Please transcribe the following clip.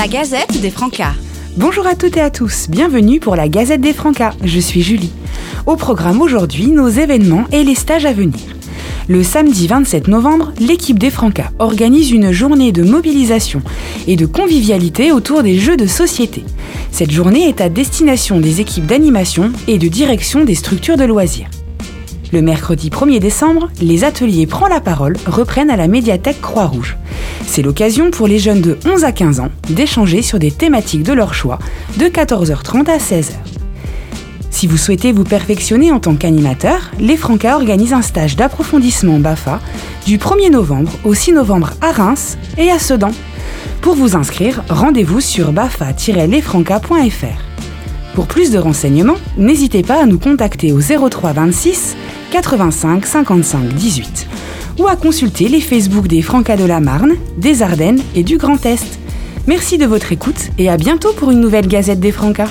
La Gazette des Francas. Bonjour à toutes et à tous, bienvenue pour la Gazette des Francas, je suis Julie. Au programme aujourd'hui, nos événements et les stages à venir. Le samedi 27 novembre, l'équipe des Francas organise une journée de mobilisation et de convivialité autour des jeux de société. Cette journée est à destination des équipes d'animation et de direction des structures de loisirs. Le mercredi 1er décembre, les ateliers Prends la parole reprennent à la médiathèque Croix-Rouge. C'est l'occasion pour les jeunes de 11 à 15 ans d'échanger sur des thématiques de leur choix de 14h30 à 16h. Si vous souhaitez vous perfectionner en tant qu'animateur, les Francas organisent un stage d'approfondissement BAFA du 1er novembre au 6 novembre à Reims et à Sedan. Pour vous inscrire, rendez-vous sur bafa-lesfrancas.fr. Pour plus de renseignements, n'hésitez pas à nous contacter au 03 26 85 55 18 ou à consulter les Facebook des Francas de la Marne, des Ardennes et du Grand Est. Merci de votre écoute et à bientôt pour une nouvelle Gazette des Francas.